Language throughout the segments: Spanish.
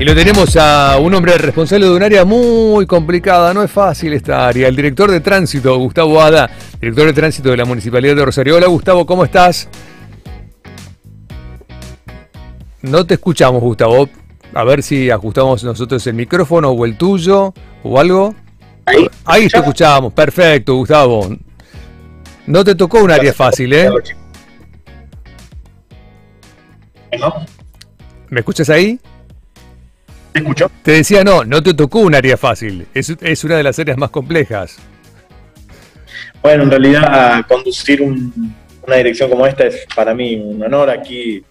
Y lo tenemos a un hombre responsable de un área muy complicada, no es fácil esta área, el director de tránsito, Gustavo Ada, director de tránsito de la Municipalidad de Rosario. Hola Gustavo, ¿cómo estás? No te escuchamos, Gustavo. A ver si ajustamos nosotros el micrófono o el tuyo o algo. Ahí, Ahí te escuchamos, perfecto, Gustavo. No te tocó un área fácil, ¿eh? ¿No? ¿Me escuchas ahí? ¿Te escucho? Te decía, no, no te tocó un área fácil. Es, es una de las áreas más complejas. Bueno, en realidad conducir un- una dirección como esta es para mí un honor. Aquí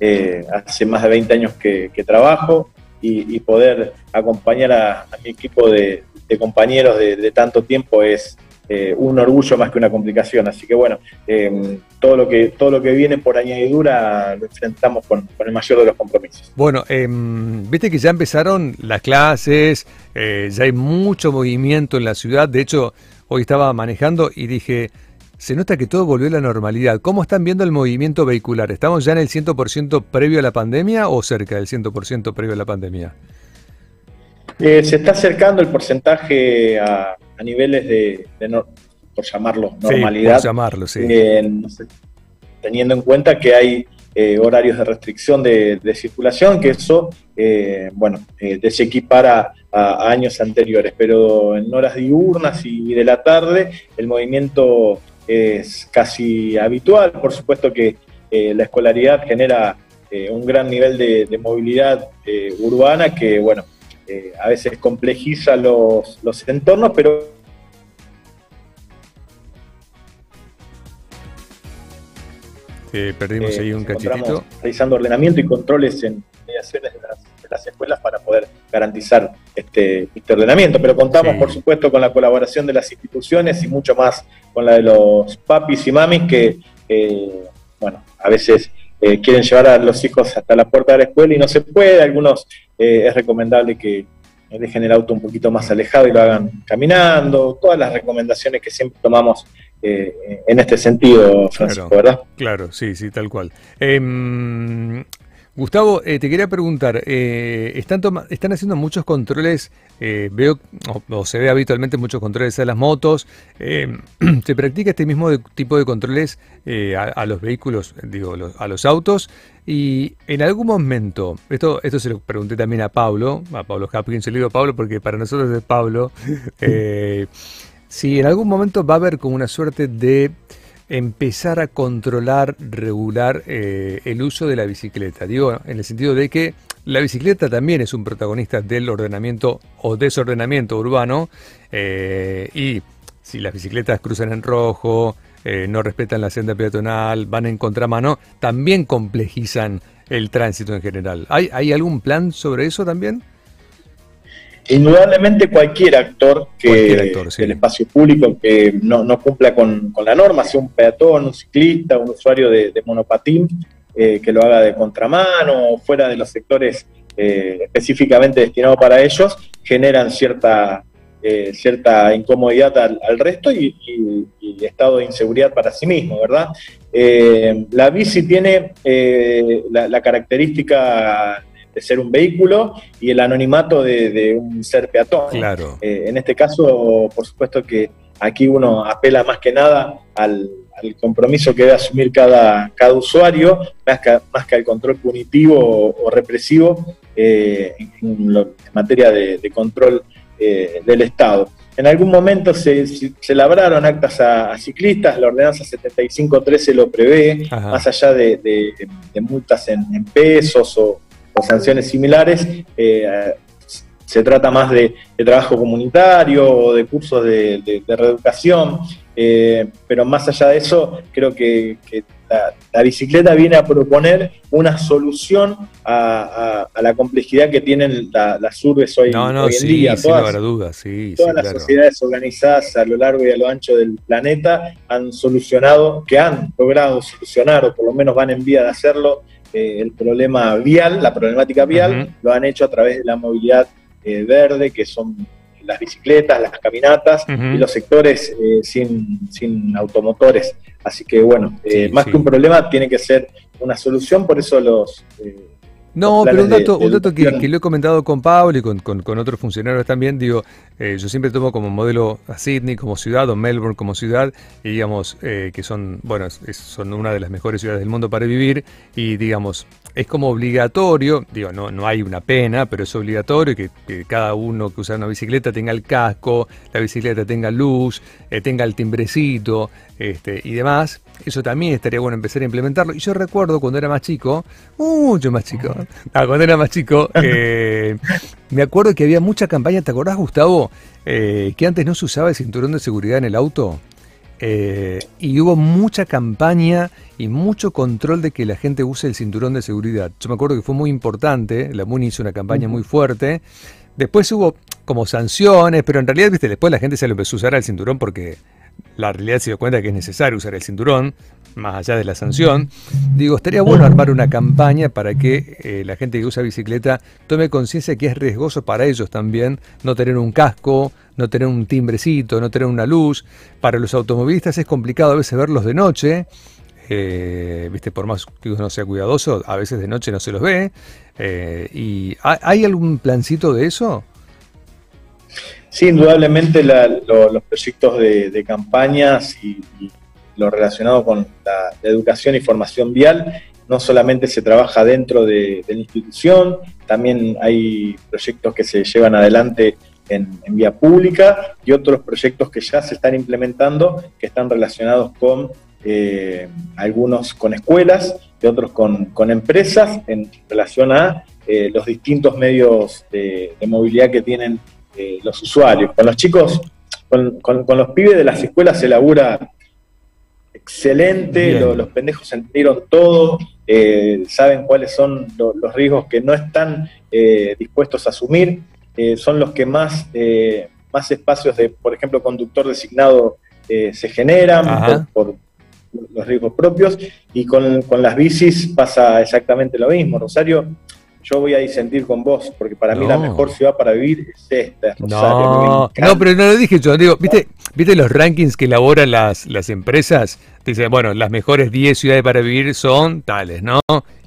eh, hace más de 20 años que, que trabajo y, y poder acompañar a, a mi equipo de, de compañeros de, de tanto tiempo es eh, un orgullo más que una complicación. Así que bueno, eh, todo, lo que, todo lo que viene por añadidura lo enfrentamos con, con el mayor de los compromisos. Bueno, em, viste que ya empezaron las clases, eh, ya hay mucho movimiento en la ciudad. De hecho, hoy estaba manejando y dije, se nota que todo volvió a la normalidad. ¿Cómo están viendo el movimiento vehicular? ¿Estamos ya en el 100% previo a la pandemia o cerca del 100% previo a la pandemia? Eh, se está acercando el porcentaje a, a niveles de, de no- por llamarlo, Sí, normalidad. por llamarlo, sí. Eh, no sé, teniendo en cuenta que hay eh, horarios de restricción de, de circulación, que eso, eh, bueno, eh, desequipara a, a años anteriores, pero en horas diurnas y de la tarde el movimiento es casi habitual. Por supuesto que la escolaridad genera eh, un gran nivel de, de movilidad urbana que, bueno, eh, a veces complejiza los, los entornos, pero Eh, perdimos Eh, ahí un cachitito. Realizando ordenamiento y controles en mediaciones de las, de las escuelas para poder garantizar este, este ordenamiento. Pero contamos, Sí. por supuesto, con la colaboración de las instituciones y mucho más con la de los papis y mamis que, eh, bueno, a veces eh, quieren llevar a los hijos hasta la puerta de la escuela y no se puede. Algunos eh, es recomendable que dejen el auto un poquito más alejado y lo hagan caminando. Todas las recomendaciones que siempre tomamos eh, en este sentido, Francisco, Claro. ¿verdad? Claro, sí, sí, tal cual. Em, Gustavo, eh, te quería preguntar, eh, están, toma- están haciendo muchos controles, eh, veo, o, o se ve habitualmente muchos controles a las motos, ¿se practica este mismo de- tipo de controles a, a los vehículos, digo, los- a los autos? Y en algún momento, esto, esto se lo pregunté también a Pablo, a Pablo Hapkins, se lo digo a Pablo porque para nosotros es Pablo, si en algún momento va a haber como una suerte de empezar a controlar, regular eh, el uso de la bicicleta. Digo, en el sentido de que la bicicleta también es un protagonista del ordenamiento o desordenamiento urbano eh, y si las bicicletas cruzan en rojo, eh, no respetan la senda peatonal, van en contramano, también complejizan el tránsito en general. ¿Hay, hay algún plan sobre eso también? Indudablemente cualquier actor que Cualquier actor, sí. del espacio público que no, no cumpla con, con la norma, sea un peatón, un ciclista, un usuario de, de monopatín, eh, que lo haga de contramano o fuera de los sectores eh, específicamente destinados para ellos, generan cierta, eh, cierta incomodidad al, al resto y, y- y estado de inseguridad para sí mismo, ¿verdad? La bici tiene la, la característica de ser un vehículo y el anonimato de, de un ser peatón. Claro. Eh, en este caso, por supuesto que aquí uno apela más que nada al, al compromiso que debe asumir cada, cada usuario, más que, más que al control punitivo o, o represivo eh, en, lo- en materia de, de control eh, del Estado. En algún momento se, se, labraron actas a, a ciclistas, la ordenanza 7513 lo prevé, Ajá. más allá de, de- de multas en, en pesos o, o sanciones similares, eh, se trata más de, de trabajo comunitario o de cursos de, de- de reeducación, eh, pero más allá de eso, creo que, que la, la bicicleta viene a proponer una solución a, a- a la complejidad que tienen la- las urbes hoy, No, no, hoy en sí, día. sin Todas- lugar a dudas, sí, sí, todas las claro. sociedades organizadas a lo largo y a lo ancho del planeta han solucionado, que han logrado solucionar, o por lo menos van en vía de hacerlo, eh, el problema vial, la problemática vial, lo han hecho a través de la movilidad eh, verde, que son las bicicletas, las caminatas y los sectores eh, sin, sin automotores. Así que bueno, Sí, más sí. que un problema, tiene que ser una solución, por eso los, No, pero un dato, un dato que, que, lo he comentado con Pablo y con, con, otros funcionarios también, digo, eh, yo siempre tomo como modelo a Sydney como ciudad o Melbourne como ciudad, y digamos eh, que son, bueno, son una de las mejores ciudades del mundo para vivir, y digamos, es como obligatorio, digo, no, no hay una pena, pero es obligatorio que, cada uno que usa una bicicleta tenga el casco, la bicicleta tenga luz, eh, tenga el timbrecito este, y demás. Eso también estaría bueno empezar a implementarlo. Y yo recuerdo cuando era más chico, mucho más chico, ah, cuando era más chico, eh, me acuerdo que había mucha campaña, ¿te acordás Gustavo? Eh, que antes no se usaba el cinturón de seguridad en el auto. Eh, y hubo mucha campaña y mucho control de que la gente use el cinturón de seguridad. Yo me acuerdo que fue muy importante, la MUNI hizo una campaña muy fuerte. Después hubo como sanciones, pero en realidad, viste, después la gente se lo empezó a usar el cinturón porque la realidad se dio cuenta que es necesario usar el cinturón, más allá de la sanción. Digo, estaría bueno armar una campaña para que eh, la gente que usa bicicleta tome conciencia que es riesgoso para ellos también no tener un casco, no tener un timbrecito, no tener una luz. Para los automovilistas es complicado a veces verlos de noche. Eh, viste, por más que uno sea cuidadoso, a veces de noche no se los ve. Eh, ¿Y hay algún plancito de eso? Sí, indudablemente los proyectos de, campañas y, lo relacionado con la, educación y formación vial no solamente se trabaja dentro de, la institución, también hay proyectos que se llevan adelante en, vía pública y otros proyectos que ya se están implementando que están relacionados con eh, algunos con escuelas y otros con, empresas en relación a eh, los distintos medios de, movilidad que tienen eh, los usuarios. Con los chicos, con, los pibes de las escuelas se labura excelente, los pendejos entendieron todo, saben cuáles son los riesgos que no están dispuestos a asumir eh, son los que más, eh, más espacios de, por ejemplo, conductor designado eh, se generan por, los riesgos propios y con, las bicis pasa exactamente lo mismo. Rosario, yo voy a disentir con vos, porque para mí la mejor ciudad para vivir es esta, No, no pero no lo dije yo, digo, ¿viste, ¿viste los rankings que elaboran las, las empresas? Dicen, bueno, las mejores 10 ciudades para vivir son tales, ¿no?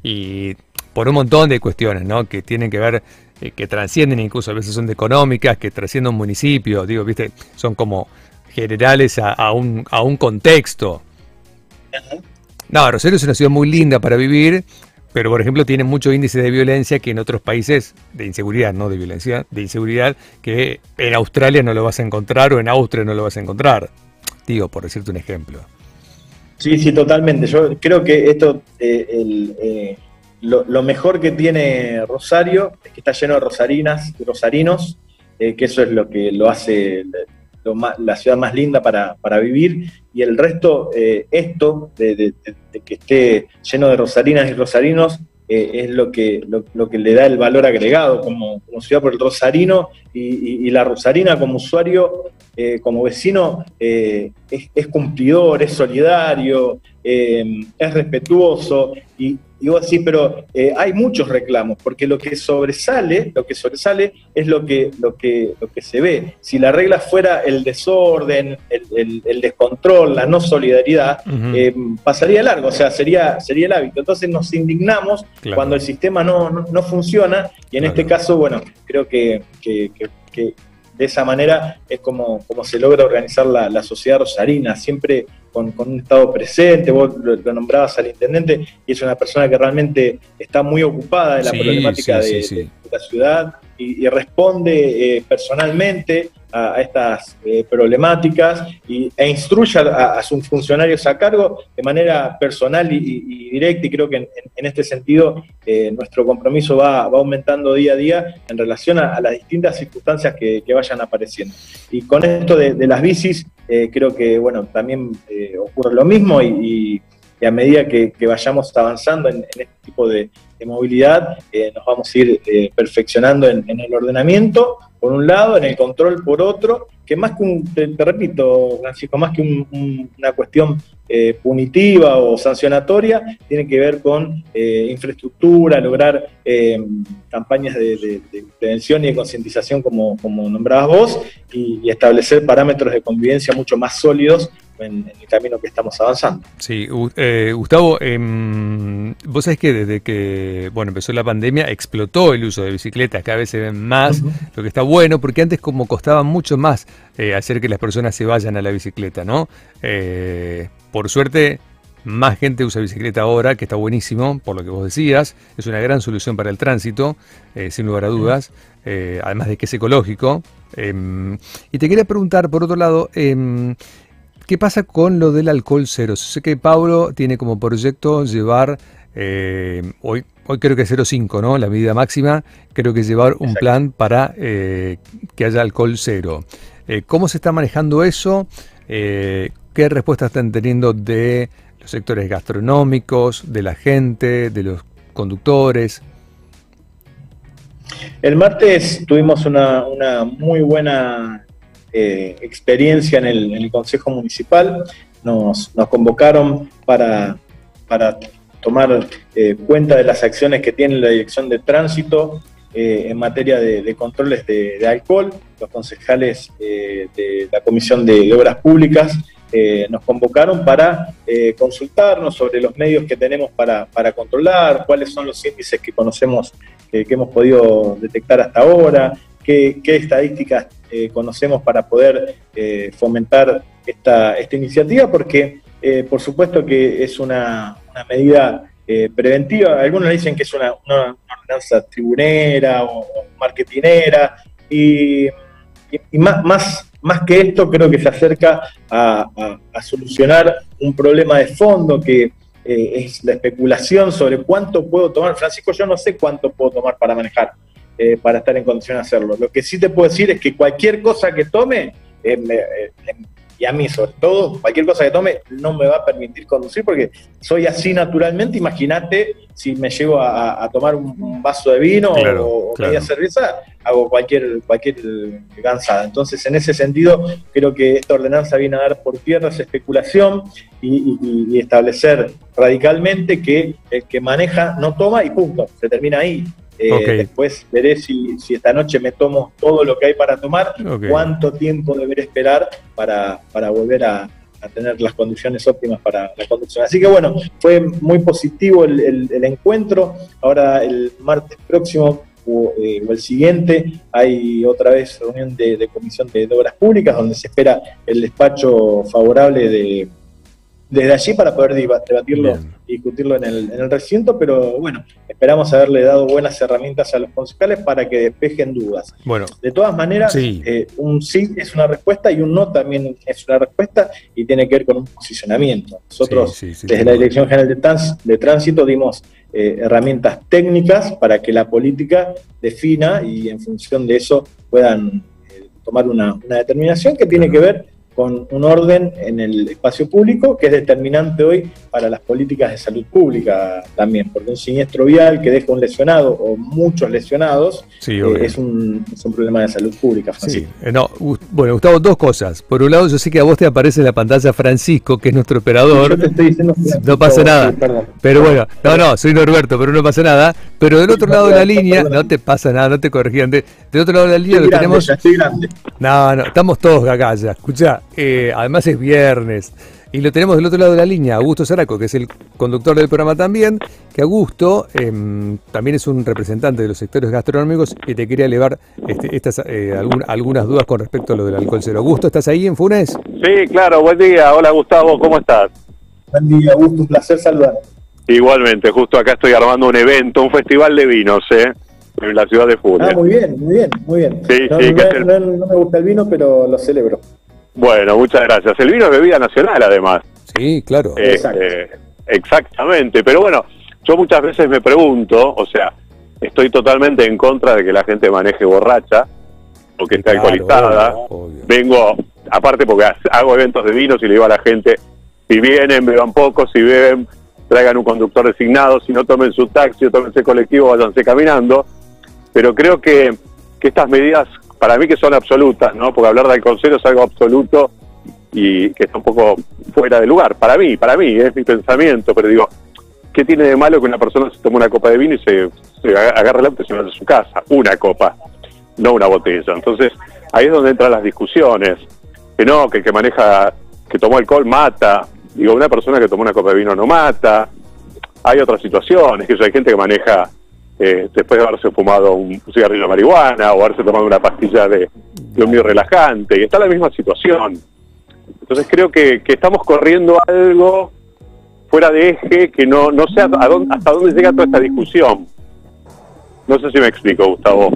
Y por un montón de cuestiones, ¿no? Que tienen que ver eh, que trascienden incluso a veces son de económicas, que trascienden un municipio, digo, viste, son como generales a, un, a un contexto. No, Rosario es una ciudad muy linda para vivir, pero por ejemplo tiene mucho índice de violencia que en otros países, de inseguridad, no de violencia, de inseguridad, que en Australia no lo vas a encontrar o en Austria no lo vas a encontrar. Digo, por decirte un ejemplo. Sí, sí, totalmente. Yo creo que esto, eh, eh, lo, mejor que tiene Rosario es que está lleno de rosarinas y rosarinos, eh, que eso es lo que lo hace la ciudad más linda para, vivir, y el resto, eh, esto de, que esté lleno de rosarinas y rosarinos, eh, es lo que, lo, que le da el valor agregado como, ciudad por el rosarino y, la rosarina como usuario, como vecino, es, cumplidor, es solidario, es respetuoso y, y vos decís, pero eh, hay muchos reclamos, porque lo que sobresale, lo que sobresale es lo que, lo que, lo que se ve. Si la regla fuera el desorden, el, descontrol, la no solidaridad, eh, pasaría largo, o sea, sería, sería el hábito. Entonces nos indignamos cuando el sistema no, no, funciona, y en este caso, bueno, creo que, que, de esa manera es como, como se logra organizar la, la sociedad rosarina, siempre con, un Estado presente, vos lo, nombrabas al intendente, y es una persona que realmente está muy ocupada de la problemática de, la ciudad y, responde eh, personalmente a, estas eh, problemáticas y, e instruye a, sus funcionarios a cargo de manera personal y, directa y creo que en, este sentido eh, nuestro compromiso va, aumentando día a día en relación a, las distintas circunstancias que, vayan apareciendo. Y con esto de, de las bicis, creo que bueno, también ocurre lo mismo y, a medida que, vayamos avanzando en, este tipo de, movilidad, eh, nos vamos a ir eh, perfeccionando en, el ordenamiento, por un lado, en el control por otro, que más que un, te, repito, Francisco, más que una cuestión eh, punitiva o sancionatoria, tiene que ver con infraestructura, lograr campañas de, prevención y de concientización como, como nombrabas vos, y establecer parámetros de convivencia mucho más sólidos en, el camino que estamos avanzando. Sí, eh, Gustavo, em, vos sabés que desde que bueno empezó la pandemia explotó el uso de bicicletas, cada vez se ven más, lo que está bueno, porque antes como costaba mucho más eh, hacer que las personas se vayan a la bicicleta, ¿no? Eh, por suerte más gente usa bicicleta ahora, que está buenísimo, por lo que vos decías. Es una gran solución para el tránsito, sin lugar a dudas. además de que es ecológico. Em, y te quería preguntar, por otro lado, em, ¿Qué pasa con lo del alcohol cero? Sé que Pablo tiene como proyecto llevar, eh, hoy, hoy creo que es 0,5, ¿no? La medida máxima, creo que llevar un plan para eh, que haya alcohol cero. Eh, ¿Cómo se está manejando eso? ¿Qué respuesta están teniendo de los sectores gastronómicos, de la gente, de los conductores? El martes tuvimos una, una muy buena eh, experiencia en el, Consejo Municipal. Nos, convocaron para, para tomar eh, cuenta de las acciones que tiene la Dirección de Tránsito eh, en materia de, controles de, alcohol. Los concejales de la Comisión de Obras Públicas nos convocaron para consultarnos sobre los medios que tenemos para, controlar, cuáles son los índices que conocemos, que hemos podido detectar hasta ahora, qué estadísticas eh, conocemos para poder eh, fomentar esta, esta, iniciativa, porque eh, por supuesto que es una, medida preventiva. Algunos dicen que es una, ordenanza tribunera o, marketinera, y, más, más, más, que esto creo que se acerca a solucionar un problema de fondo que es la especulación sobre cuánto puedo tomar. Francisco, yo no sé cuánto puedo tomar para manejar. Eh, para estar en condición de hacerlo. Lo que sí te puedo decir es que cualquier cosa que tome, eh, eh, y a mí sobre todo, cualquier cosa que tome no me va a permitir conducir porque soy así naturalmente. Imagínate si me llevo a, tomar un, vaso de vino o, media cerveza, hago cualquier, cualquier gansada. Entonces, en ese sentido, creo que esta ordenanza viene a dar por tierra esa especulación y establecer radicalmente que el que maneja no toma y punto, se termina ahí. Eh, después veré si, esta noche me tomo todo lo que hay para tomar, cuánto tiempo deberé esperar para, volver a, tener las condiciones óptimas para la conducción. Así que bueno, fue muy positivo el, encuentro. Ahora el martes próximo eh, o, el siguiente hay otra vez reunión de, comisión de obras públicas donde se espera el despacho favorable de desde allí para poder debatirlo y discutirlo en el, en el, recinto, pero bueno, esperamos haberle dado buenas herramientas a los concejales para que despejen dudas. Bueno, de todas maneras, eh, un sí es una respuesta y un no también es una respuesta y tiene que ver con un posicionamiento. Nosotros, desde la Dirección General de, Tránsito, dimos eh, herramientas técnicas para que la política defina y en función de eso puedan eh, tomar una, una determinación que tiene que ver con un orden en el espacio público que es determinante hoy para las políticas de salud pública también, porque un siniestro vial que deja un lesionado o muchos lesionados eh, es, un, problema de salud pública. Sí. Eh, no, bueno, Gustavo, dos cosas. Por un lado, yo sé que a vos te aparece en la pantalla Francisco, que es nuestro operador. no pasa nada. pero bueno, no, no, soy Norberto, pero no pasa nada. Pero del otro lado de la línea, no te pasa nada, no te corregían. del otro lado de la línea lo tenemos. No, no, estamos todos acá ya. Escucha, eh, además es viernes. Y lo tenemos del otro lado de la línea, Augusto Zaraco, que es el conductor del programa también, que Augusto em, también es un representante de los sectores gastronómicos y te quería elevar este, estas, eh, algunas dudas con respecto a lo del alcohol cero. Augusto, ¿estás ahí en Funes? Sí, claro, buen día. Hola Gustavo, ¿cómo estás? Buen día, Augusto, un placer saludar. Igualmente, justo acá estoy armando un evento, un festival de vinos, ¿eh? En la ciudad de Funes. Ah, muy bien, muy bien, muy bien. Sí, sí, no, no me gusta el vino, pero lo celebro. Bueno, muchas gracias. El vino es bebida nacional, además. Sí, claro. Este, exactamente. Pero bueno, yo muchas veces me pregunto, o sea, estoy totalmente en contra de que la gente maneje borracha o que esté alcoholizada. Vengo, aparte porque hago eventos de vinos y le digo a la gente, si vienen, beban poco, si beben, traigan un conductor designado, si no tomen su taxi o tomen ese colectivo, váyanse caminando. Pero creo que, que estas medidas para mí que son absolutas, ¿no? Porque hablar de alcohol cero es algo absoluto y que está un poco fuera de lugar. Para mí, para mí, es mi pensamiento, pero digo, ¿qué tiene de malo que una persona se tome una copa de vino y se, se agarre la presión de su casa? Una copa, no una botella. Entonces, ahí es donde entran las discusiones. Que no, que el que maneja que tomó alcohol mata. Digo, una persona que tomó una copa de vino no mata. Hay otras situaciones, que hay gente que maneja eh, después de haberse fumado un cigarrillo de marihuana o haberse tomado una pastilla de, un mío relajante. Y está la misma situación. Entonces creo que, estamos corriendo algo fuera de eje que no, no sé hasta dónde llega toda esta discusión. No sé si me explico, Gustavo.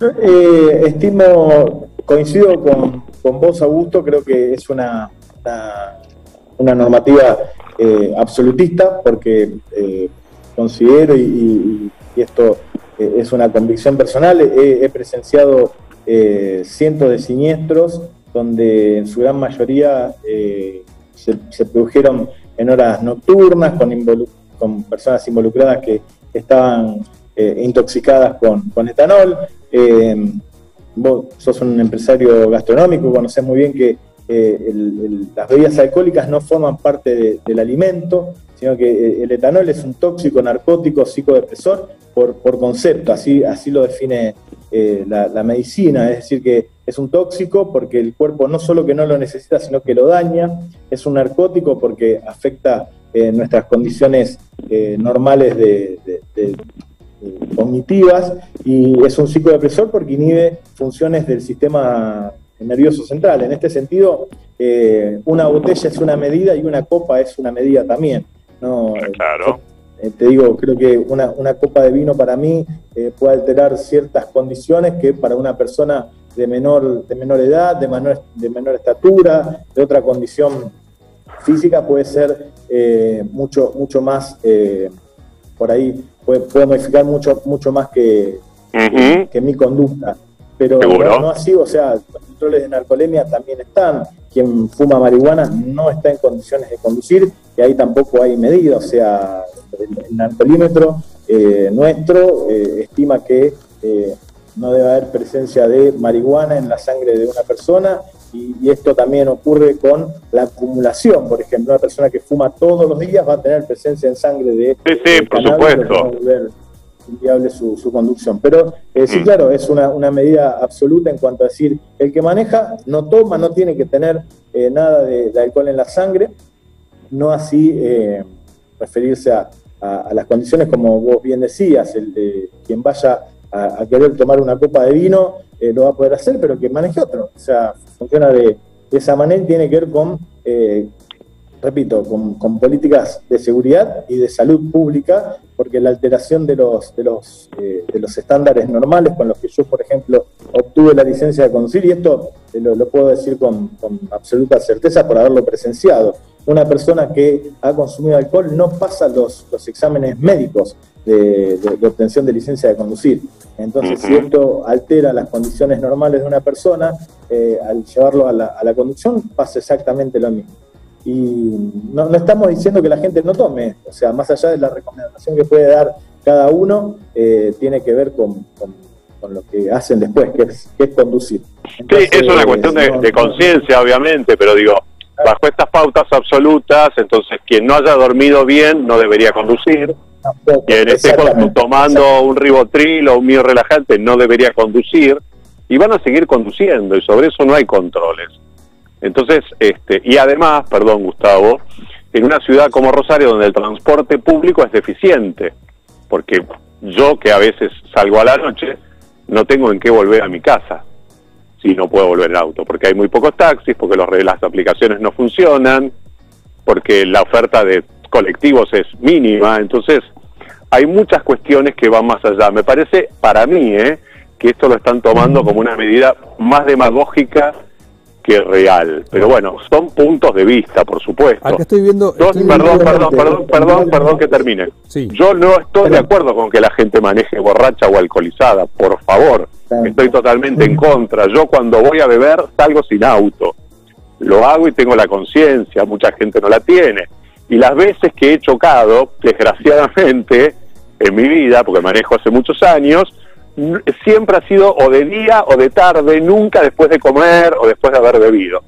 Eh, estimo, coincido con, con, vos, Augusto, creo que es una, una, normativa eh, absolutista porque considero, y, esto eh, es una convicción personal, he, presenciado cientos de siniestros donde en su gran mayoría se, produjeron en horas nocturnas con, personas involucradas que estaban intoxicadas con, con etanol. Vos sos un empresario gastronómico, conoces muy bien que eh, las bebidas alcohólicas no forman parte del alimento, sino que eh, el etanol es un tóxico, narcótico, psicodepresor por, concepto, así, así lo define eh, la, medicina, es decir, que es un tóxico porque el cuerpo no solo que no lo necesita, sino que lo daña, es un narcótico porque afecta nuestras condiciones normales de cognitivas y es un psicodepresor porque inhibe funciones del sistema nervioso central. En este sentido, eh, una botella es una medida y una copa es una medida también. ¿no? Claro. Eh, te digo, creo que una, copa de vino para mí eh, puede alterar ciertas condiciones que para una persona de menor, de menor edad, de menor, de menor estatura, de otra condición física puede ser mucho, mucho más por ahí puede, modificar mucho, mucho más que, que, mi conducta. Pero no, así, o sea, los controles de narcolemia también están. Quien fuma marihuana no está en condiciones de conducir y ahí tampoco hay medida. O sea, el, narcolímetro eh, nuestro eh, estima que eh, no debe haber presencia de marihuana en la sangre de una persona y, esto también ocurre con la acumulación. Por ejemplo, una persona que fuma todos los días va a tener presencia en sangre de... Sí, sí, por supuesto. Inviable su, su, conducción. Pero eh, sí, mm. claro, es una, una, medida absoluta en cuanto a decir, el que maneja no toma, no tiene que tener eh, nada de, alcohol en la sangre, no así eh, referirse a, a, las condiciones como vos bien decías, el de quien vaya a, querer tomar una copa de vino, lo va a poder hacer, pero que maneje otro. O sea, funciona de, esa manera y tiene que ver con, repito, con, políticas de seguridad y de salud pública, porque la alteración de los, de los, eh, de los estándares normales con los que yo, por ejemplo, obtuve la licencia de conducir, y esto lo, lo puedo decir con, con absoluta certeza por haberlo presenciado, una persona que ha consumido alcohol no pasa los, los exámenes médicos de, obtención de licencia de conducir. Entonces, si esto altera las condiciones normales de una persona, eh, al llevarlo a la, conducción pasa exactamente lo mismo. Y no, estamos diciendo que la gente no tome, o sea, más allá de la recomendación que puede dar cada uno, eh, tiene que ver con, lo que hacen después, que es, conducir. sí, es una cuestión de, de conciencia, obviamente, pero digo, bajo estas pautas absolutas, entonces quien no haya dormido bien no debería conducir, quien esté tomando un ribotril o un mío relajante no debería conducir, y van a seguir conduciendo, y sobre eso no hay controles. Entonces, este, y además, perdón Gustavo, en una ciudad como Rosario donde el transporte público es deficiente, porque yo que a veces salgo a la noche, no tengo en qué volver a mi casa si no puedo volver en auto, porque hay muy pocos taxis, porque los, las aplicaciones no funcionan, porque la oferta de colectivos es mínima, entonces hay muchas cuestiones que van más allá. Me parece, para mí, ¿eh? que esto lo están tomando como una medida más demagógica que real. Pero bueno, son puntos de vista, por supuesto. Acá estoy viendo... perdón, perdón, perdón, perdón, perdón que termine. Yo no estoy de acuerdo con que la gente maneje borracha o alcoholizada, por favor. Estoy totalmente en contra. Yo cuando voy a beber salgo sin auto. Lo hago y tengo la conciencia, mucha gente no la tiene. Y las veces que he chocado, desgraciadamente, en mi vida, porque manejo hace muchos años, siempre ha sido o de día o de tarde, nunca después de comer o después de haber bebido.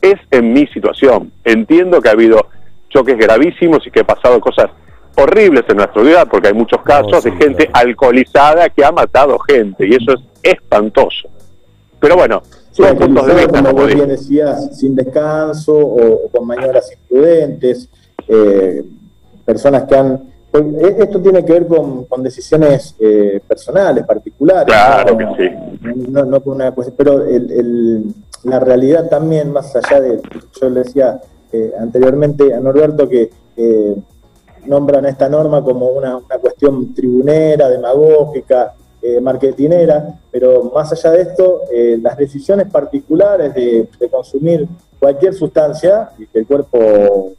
Es en mi situación. Entiendo que ha habido choques gravísimos y que he pasado cosas horribles en nuestra vida, porque hay muchos casos de gente alcoholizada que ha matado gente, y eso es espantoso. Pero bueno, Sí, puntos de vista, como bien decías, sin descanso o, con maniobras imprudentes, eh, personas que han... E, esto tiene que ver con, decisiones eh, personales, particulares. Claro que sí. No, con una pero la realidad también, más allá de, yo le decía eh, anteriormente a Norberto que nombran esta norma como una, una cuestión tribunera, demagógica, eh, marketinera, pero más allá de esto, eh, las decisiones particulares de, consumir cualquier sustancia y que el cuerpo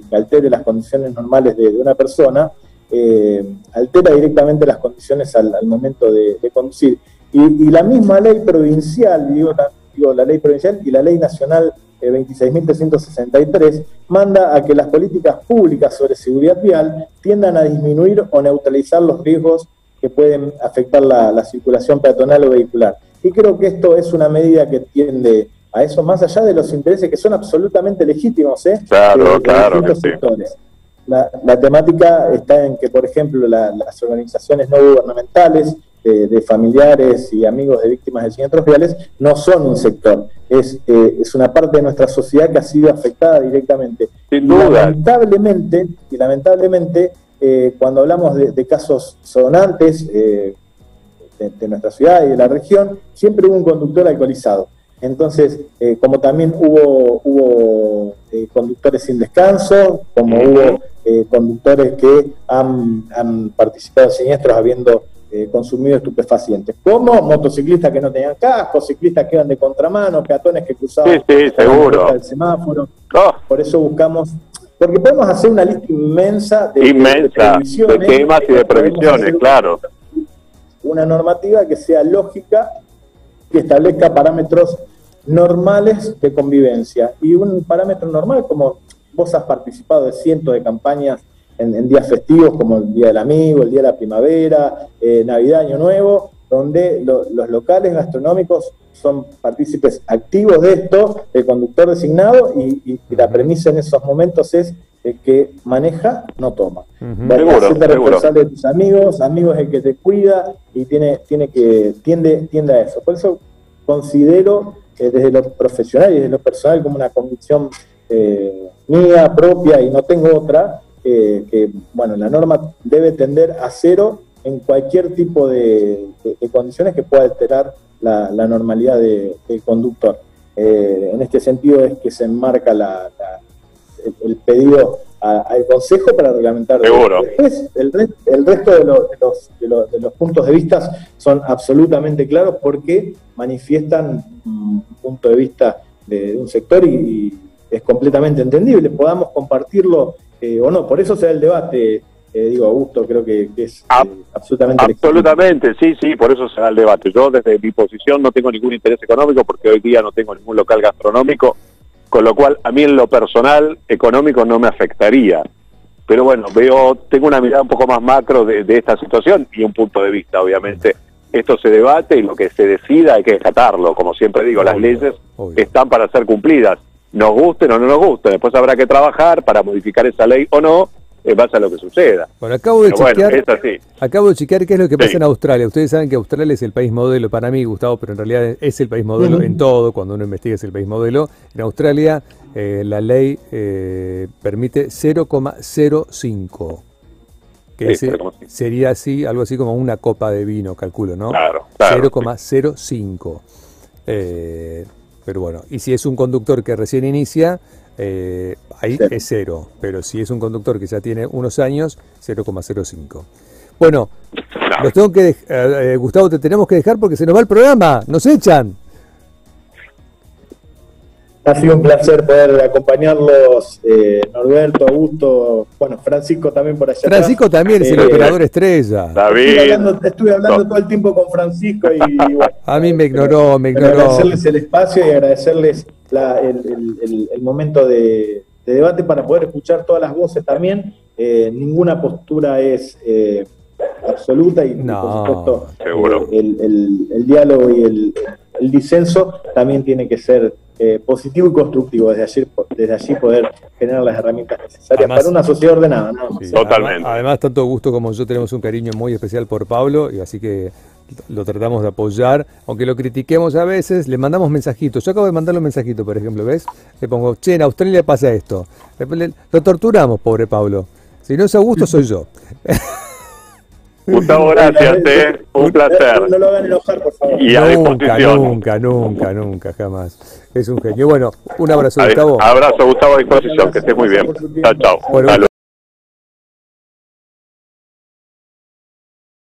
que altere las condiciones normales de, una persona, eh, altera directamente las condiciones al, momento de, conducir. Y, la misma ley provincial, digo la, la ley provincial y la ley nacional 26.363 manda a que las políticas públicas sobre seguridad vial tiendan a disminuir o neutralizar los riesgos que pueden afectar la, circulación peatonal o vehicular. Y creo que esto es una medida que tiende a eso, más allá de los intereses que son absolutamente legítimos ¿eh? claro, claro, sectores. La, temática está en que, por ejemplo, las organizaciones no gubernamentales, de, familiares y amigos de víctimas de siniestros viales, no son un sector, es, eh, es una parte de nuestra sociedad que ha sido afectada directamente. Sin duda. lamentablemente, y lamentablemente eh, cuando hablamos de, casos sonantes eh, de, nuestra ciudad y de la región, siempre hubo un conductor alcoholizado. Entonces, eh, como también hubo, hubo conductores sin descanso, como hubo conductores que han, participado en siniestros habiendo consumido estupefacientes, como motociclistas que no tenían casco, ciclistas que iban de contramano, peatones que cruzaban el semáforo. Oh. Por eso buscamos porque podemos hacer una lista inmensa de, inmensa, de, temas y de previsiones, claro. Una normativa que sea lógica, que establezca parámetros normales de convivencia. Y un parámetro normal, como vos has participado de cientos de campañas en, días festivos, como el Día del Amigo, el Día de la Primavera, eh, Navidad, Año Nuevo, donde los locales gastronómicos son partícipes activos de esto, el conductor designado, y, la premisa en esos momentos es el que maneja no toma. Uh responsable de tus amigos, amigos el que te cuida y tiene, tiene que, tiende, tiende a eso. Por eso considero desde lo profesional y desde lo personal como una convicción eh, mía, propia, y no tengo otra, eh, que bueno, la norma debe tender a cero en cualquier tipo de, condiciones que pueda alterar la, normalidad del conductor. Eh, en este sentido es que se enmarca el, pedido al Consejo para reglamentar. Después, el, resto de, los, puntos de vista son absolutamente claros porque manifiestan un punto de vista de, un sector y, es completamente entendible. Podamos compartirlo eh, o no. Por eso se da el debate eh, digo, Augusto, creo que, es ah, eh, absolutamente Absolutamente, sí, sí, por eso se da el debate. Yo desde mi posición no tengo ningún interés económico porque hoy día no tengo ningún local gastronómico, con lo cual a mí en lo personal económico no me afectaría. Pero bueno, veo, tengo una mirada un poco más macro de, esta situación y un punto de vista, obviamente. Esto se debate y lo que se decida hay que desatarlo. Como siempre digo, las leyes están para ser cumplidas. Nos gusten o no nos gusten. Después habrá que trabajar para modificar esa ley o no en base a lo que suceda. Bueno, acabo de chequear, acabo de chequear qué es lo que pasa en Australia. Ustedes saben que Australia es el país modelo para mí, Gustavo, pero en realidad es el país modelo en todo, cuando uno investiga es el país modelo. En Australia eh, la ley eh, permite 0,05. Que sería así, algo así como una copa de vino, calculo, ¿no? Claro, claro 0,05. Eh, pero bueno, y si es un conductor que recién inicia, eh, ahí es cero, pero si es un conductor que ya tiene unos años, 0,05. Bueno, los tengo que eh, eh, Gustavo, te tenemos que dejar porque se nos va el programa, nos echan. Ha sido un placer poder acompañarlos, eh, Norberto, Augusto, bueno, Francisco también por allá. Francisco también es el operador estrella. Estuve hablando, todo el tiempo con Francisco y, a mí me ignoró, me ignoró. Agradecerles el espacio y agradecerles el, momento de, debate para poder escuchar todas las voces también. Eh, ninguna postura es eh, absoluta y por supuesto eh, el, diálogo y el, disenso también tiene que ser positivo y constructivo, desde allí, desde allí poder generar las herramientas necesarias para una sociedad ordenada. Totalmente. Además, tanto Gusto como yo tenemos un cariño muy especial por Pablo, y así que lo tratamos de apoyar, aunque lo critiquemos a veces, le mandamos mensajitos. Yo acabo de mandarle un mensajito, por ejemplo, ¿ves? Le pongo, che, en Australia pasa esto. Lo torturamos, pobre Pablo. Si no es Augusto, soy yo. Gustavo, gracias, eh. un placer. No lo hagan enojar, por favor. Y a nunca, nunca, nunca, nunca, jamás. Es un genio. Bueno, un abrazo, Gustavo. Abrazo, Gustavo, a disposición, que estés muy bien. Chao, chao.